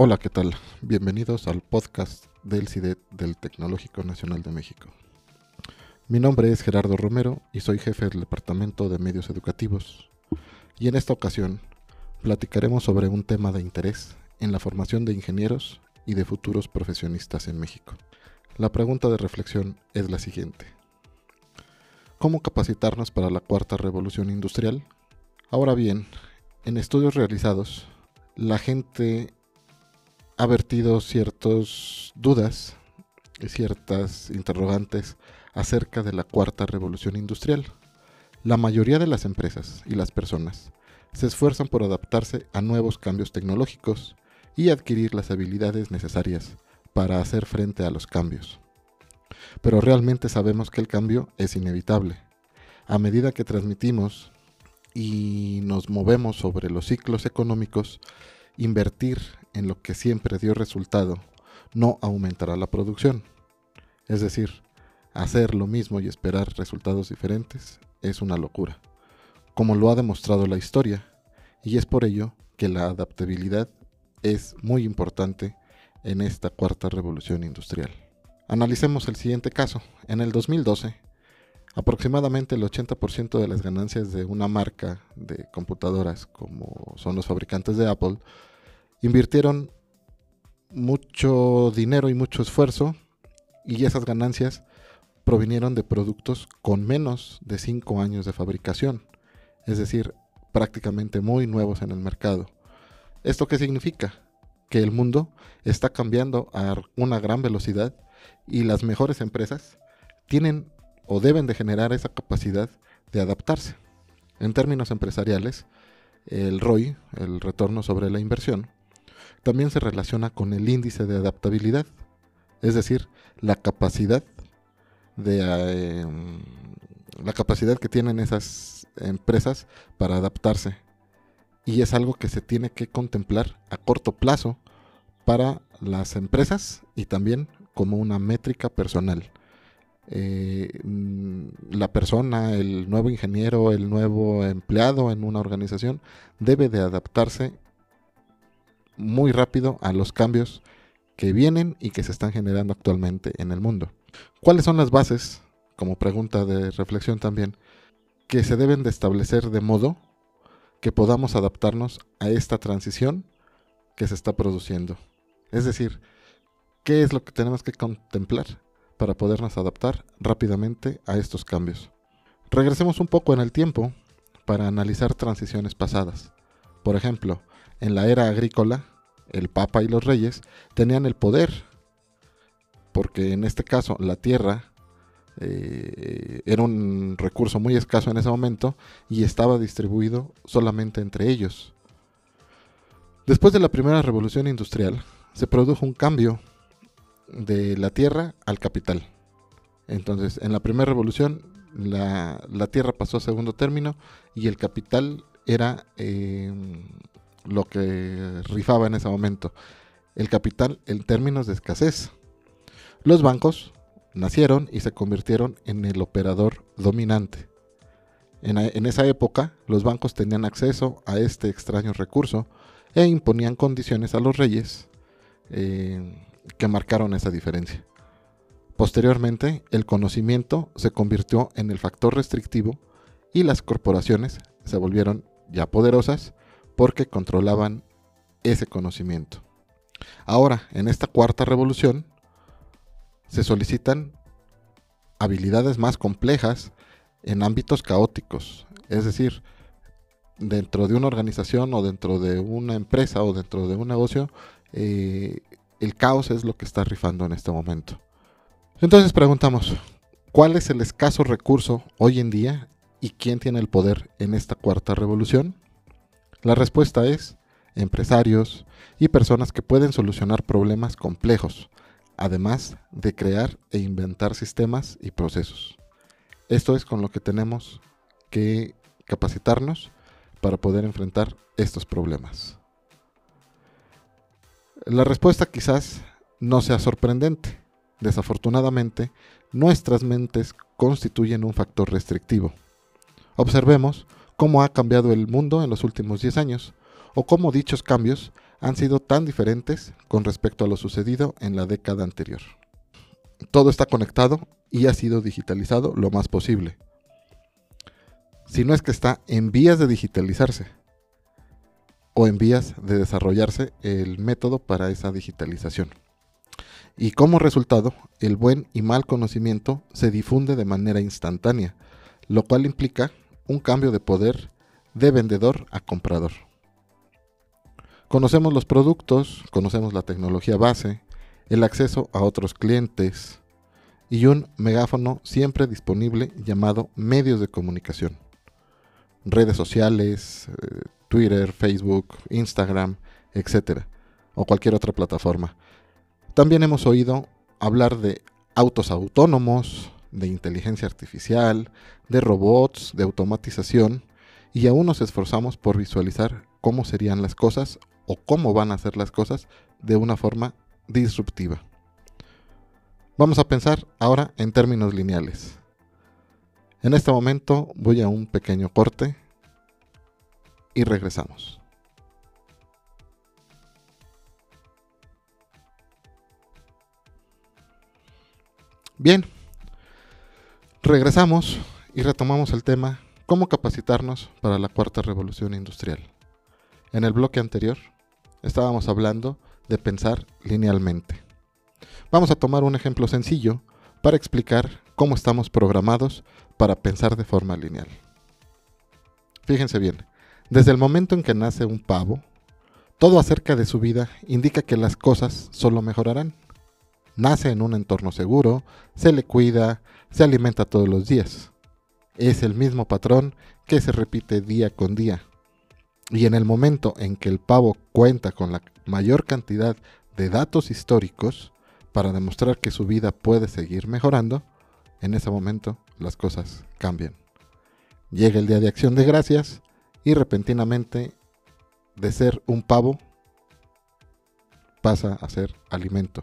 Hola, ¿qué tal? Bienvenidos al podcast del CIDET del Tecnológico Nacional de México. Mi nombre es Gerardo Romero y soy jefe del Departamento de Medios Educativos. Y en esta ocasión platicaremos sobre un tema de interés en la formación de ingenieros y de futuros profesionistas en México. La pregunta de reflexión es la siguiente. ¿Cómo capacitarnos para la cuarta revolución industrial? Ahora bien, en estudios realizados, la gente ha vertido ciertas dudas y ciertas interrogantes acerca de la cuarta revolución industrial. La mayoría de las empresas y las personas se esfuerzan por adaptarse a nuevos cambios tecnológicos y adquirir las habilidades necesarias para hacer frente a los cambios. Pero realmente sabemos que el cambio es inevitable. A medida que transmitimos y nos movemos sobre los ciclos económicos, invertir en lo que siempre dio resultado no aumentará la producción. Es decir, hacer lo mismo y esperar resultados diferentes es una locura, como lo ha demostrado la historia, y es por ello que la adaptabilidad es muy importante en esta cuarta revolución industrial. Analicemos el siguiente caso. En el 2012, aproximadamente el 80% de las ganancias de una marca de computadoras como son los fabricantes de Apple invirtieron mucho dinero y mucho esfuerzo y esas ganancias provinieron de productos con menos de 5 años de fabricación, es decir, prácticamente muy nuevos en el mercado. ¿Esto qué significa? Que el mundo está cambiando a una gran velocidad y las mejores empresas tienen o deben de generar esa capacidad de adaptarse. En términos empresariales, el ROI, el retorno sobre la inversión, también se relaciona con el índice de adaptabilidad, es decir, la capacidad de eh, la capacidad que tienen esas empresas para adaptarse. Y es algo que se tiene que contemplar a corto plazo para las empresas y también como una métrica personal. Eh, la persona, el nuevo ingeniero, el nuevo empleado en una organización debe de adaptarse muy rápido a los cambios que vienen y que se están generando actualmente en el mundo. ¿Cuáles son las bases, como pregunta de reflexión también, que se deben de establecer de modo que podamos adaptarnos a esta transición que se está produciendo? Es decir, ¿qué es lo que tenemos que contemplar para podernos adaptar rápidamente a estos cambios? Regresemos un poco en el tiempo para analizar transiciones pasadas. Por ejemplo, en la era agrícola, el Papa y los reyes tenían el poder, porque en este caso la tierra eh, era un recurso muy escaso en ese momento y estaba distribuido solamente entre ellos. Después de la primera revolución industrial, se produjo un cambio de la tierra al capital. Entonces, en la primera revolución, la, tierra pasó a segundo término y el capital era eh, lo que rifaba en ese momento, el capital en términos de escasez. Los bancos nacieron y se convirtieron en el operador dominante. En, esa época, los bancos tenían acceso a este extraño recurso e imponían condiciones a los reyes eh, que marcaron esa diferencia. Posteriormente, el conocimiento se convirtió en el factor restrictivo y las corporaciones se volvieron ya poderosas porque controlaban ese conocimiento. Ahora, en esta cuarta revolución, se solicitan habilidades más complejas en ámbitos caóticos, es decir, dentro de una organización o dentro de una empresa o dentro de un negocio, eh, el caos es lo que está rifando en este momento. Entonces preguntamos, ¿cuál es el escaso recurso hoy en día y quién tiene el poder en esta cuarta revolución? La respuesta es empresarios y personas que pueden solucionar problemas complejos, además de crear e inventar sistemas y procesos. Esto es con lo que tenemos que capacitarnos para poder enfrentar estos problemas. La respuesta quizás no sea sorprendente. Desafortunadamente, nuestras mentes constituyen un factor restrictivo. Observemos cómo ha cambiado el mundo en los últimos 10 años, o cómo dichos cambios han sido tan diferentes con respecto a lo sucedido en la década anterior. Todo está conectado y ha sido digitalizado lo más posible. Si no es que está en vías de digitalizarse o en vías de desarrollarse el método para esa digitalización. Y como resultado, el buen y mal conocimiento se difunde de manera instantánea, lo cual implica un cambio de poder de vendedor a comprador. Conocemos los productos, conocemos la tecnología base, el acceso a otros clientes y un megáfono siempre disponible llamado medios de comunicación. Redes sociales, eh, Twitter, Facebook, Instagram, etc. O cualquier otra plataforma. También hemos oído hablar de autos autónomos, de inteligencia artificial, de robots, de automatización, y aún nos esforzamos por visualizar cómo serían las cosas o cómo van a ser las cosas de una forma disruptiva. Vamos a pensar ahora en términos lineales. En este momento voy a un pequeño corte y regresamos. Bien, regresamos y retomamos el tema cómo capacitarnos para la cuarta revolución industrial. En el bloque anterior estábamos hablando de pensar linealmente. Vamos a tomar un ejemplo sencillo para explicar cómo estamos programados para pensar de forma lineal. Fíjense bien, desde el momento en que nace un pavo, todo acerca de su vida indica que las cosas solo mejorarán. Nace en un entorno seguro, se le cuida, se alimenta todos los días. Es el mismo patrón que se repite día con día. Y en el momento en que el pavo cuenta con la mayor cantidad de datos históricos para demostrar que su vida puede seguir mejorando, en ese momento las cosas cambian. Llega el día de acción de gracias y repentinamente de ser un pavo pasa a ser alimento.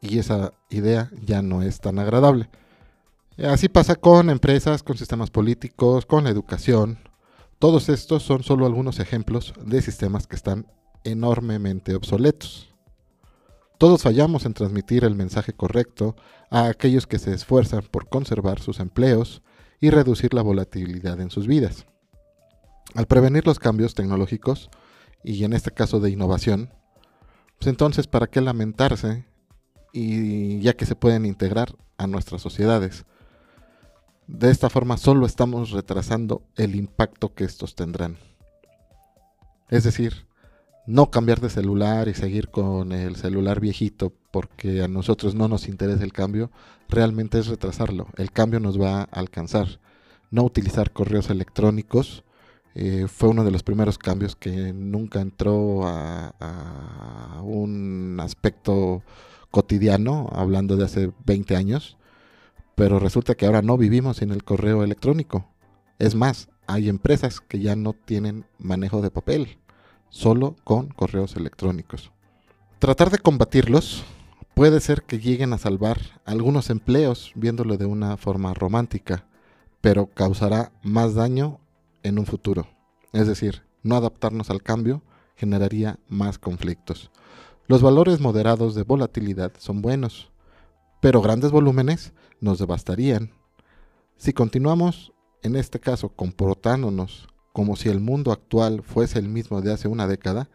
Y esa idea ya no es tan agradable. Así pasa con empresas, con sistemas políticos, con la educación, todos estos son solo algunos ejemplos de sistemas que están enormemente obsoletos. Todos fallamos en transmitir el mensaje correcto a aquellos que se esfuerzan por conservar sus empleos y reducir la volatilidad en sus vidas. Al prevenir los cambios tecnológicos, y en este caso de innovación, pues entonces, ¿para qué lamentarse? Y ya que se pueden integrar a nuestras sociedades, de esta forma solo estamos retrasando el impacto que estos tendrán. Es decir, no cambiar de celular y seguir con el celular viejito porque a nosotros no nos interesa el cambio, realmente es retrasarlo. El cambio nos va a alcanzar. No utilizar correos electrónicos eh, fue uno de los primeros cambios que nunca entró a, a un aspecto cotidiano, hablando de hace 20 años pero resulta que ahora no vivimos sin el correo electrónico. Es más, hay empresas que ya no tienen manejo de papel, solo con correos electrónicos. Tratar de combatirlos puede ser que lleguen a salvar algunos empleos viéndolo de una forma romántica, pero causará más daño en un futuro. Es decir, no adaptarnos al cambio generaría más conflictos. Los valores moderados de volatilidad son buenos, pero grandes volúmenes nos devastarían. Si continuamos, en este caso, comportándonos como si el mundo actual fuese el mismo de hace una década,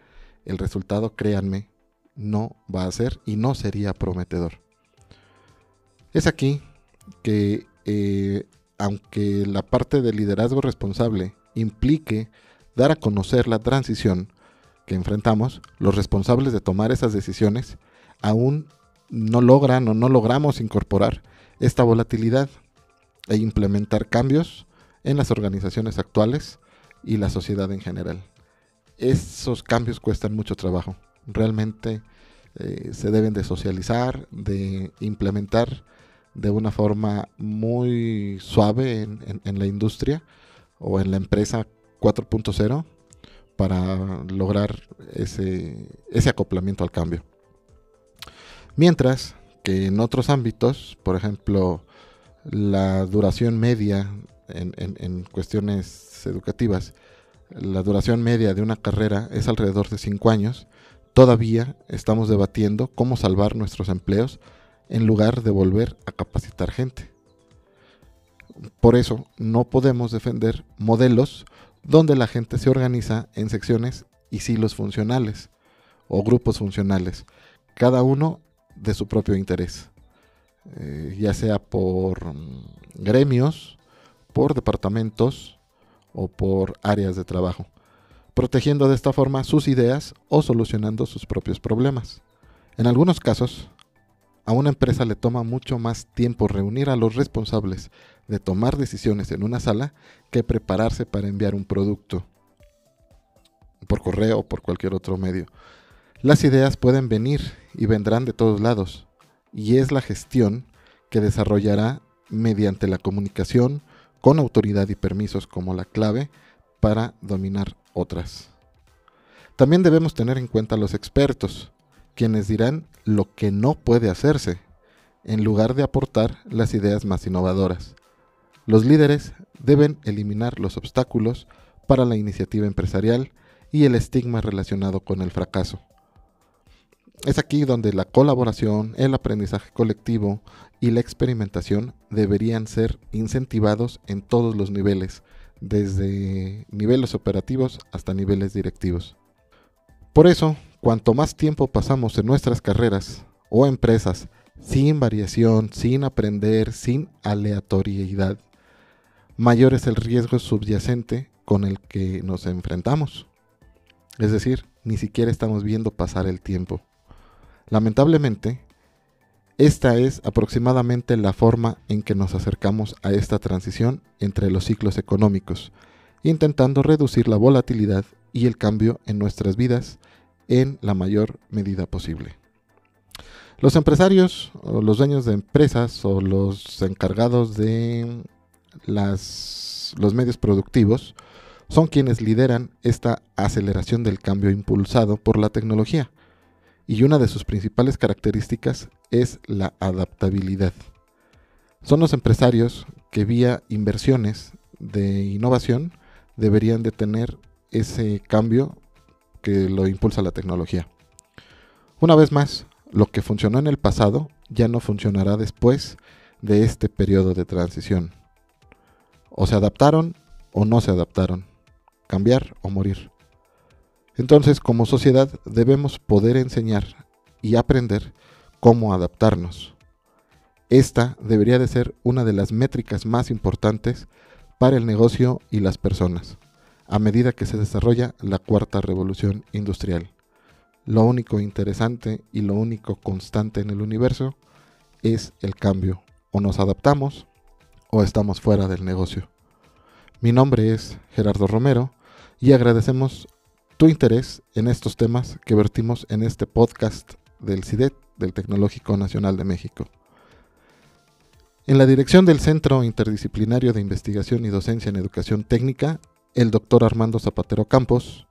el resultado, créanme, no va a ser y no sería prometedor. Es aquí que, eh, aunque la parte del liderazgo responsable implique dar a conocer la transición que enfrentamos, los responsables de tomar esas decisiones aún no logran o no logramos incorporar esta volatilidad e implementar cambios en las organizaciones actuales y la sociedad en general. Esos cambios cuestan mucho trabajo. Realmente eh, se deben de socializar, de implementar de una forma muy suave en la industria o en la empresa 4.0 para lograr ese, acoplamiento al cambio. Mientras que en otros ámbitos, por ejemplo, la duración media en, cuestiones educativas la duración media de una carrera es alrededor de 5 años, todavía estamos debatiendo cómo salvar nuestros empleos en lugar de volver a capacitar gente. Por eso no podemos defender modelos donde la gente se organiza en secciones y silos funcionales o grupos funcionales, cada uno de su propio interés, eh, ya sea por mm, gremios, por departamentos o por áreas de trabajo, protegiendo de esta forma sus ideas o solucionando sus propios problemas. En algunos casos, a una empresa le toma mucho más tiempo reunir a los responsables de tomar decisiones en una sala que prepararse para enviar un producto por correo o por cualquier otro medio. Las ideas pueden venir y vendrán de todos lados, y es la gestión que desarrollará mediante la comunicación con autoridad y permisos como la clave para dominar otras. También debemos tener en cuenta a los expertos, quienes dirán lo que no puede hacerse, en lugar de aportar las ideas más innovadoras. Los líderes deben eliminar los obstáculos para la iniciativa empresarial y el estigma relacionado con el fracaso. Es aquí donde la colaboración, el aprendizaje colectivo y la experimentación deberían ser incentivados en todos los niveles, desde niveles operativos hasta niveles directivos. Por eso, cuanto más tiempo pasamos en nuestras carreras o empresas sin variación, sin aprender, sin aleatoriedad, mayor es el riesgo subyacente con el que nos enfrentamos. Es decir, ni siquiera estamos viendo pasar el tiempo. Lamentablemente, esta es aproximadamente la forma en que nos acercamos a esta transición entre los ciclos económicos, intentando reducir la volatilidad y el cambio en nuestras vidas en la mayor medida posible. Los empresarios los dueños de empresas o los encargados de las, los medios productivos son quienes lideran esta aceleración del cambio impulsado por la tecnología y una de sus principales características es la adaptabilidad. Son los empresarios que vía inversiones de innovación deberían de tener ese cambio que lo impulsa la tecnología. Una vez más, lo que funcionó en el pasado ya no funcionará después de este periodo de transición. O se adaptaron o no se adaptaron. Cambiar o morir. Entonces, como sociedad, debemos poder enseñar y aprender cómo adaptarnos. Esta debería de ser una de las métricas más importantes para el negocio y las personas, a medida que se desarrolla la cuarta revolución industrial. Lo único interesante y lo único constante en el universo es el cambio. O nos adaptamos o estamos fuera del negocio. Mi nombre es Gerardo Romero y agradecemos tu interés en estos temas que vertimos en este podcast del CIDET, del Tecnológico Nacional de México. En la dirección del Centro Interdisciplinario de Investigación y Docencia en Educación Técnica, el doctor Armando Zapatero Campos.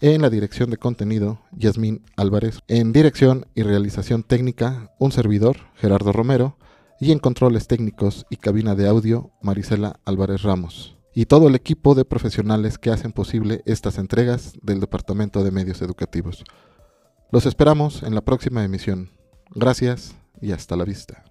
En la dirección de contenido, Yasmín Álvarez. En dirección y realización técnica, un servidor, Gerardo Romero. Y en controles técnicos y cabina de audio, Marisela Álvarez Ramos y todo el equipo de profesionales que hacen posible estas entregas del Departamento de Medios Educativos. Los esperamos en la próxima emisión. Gracias y hasta la vista.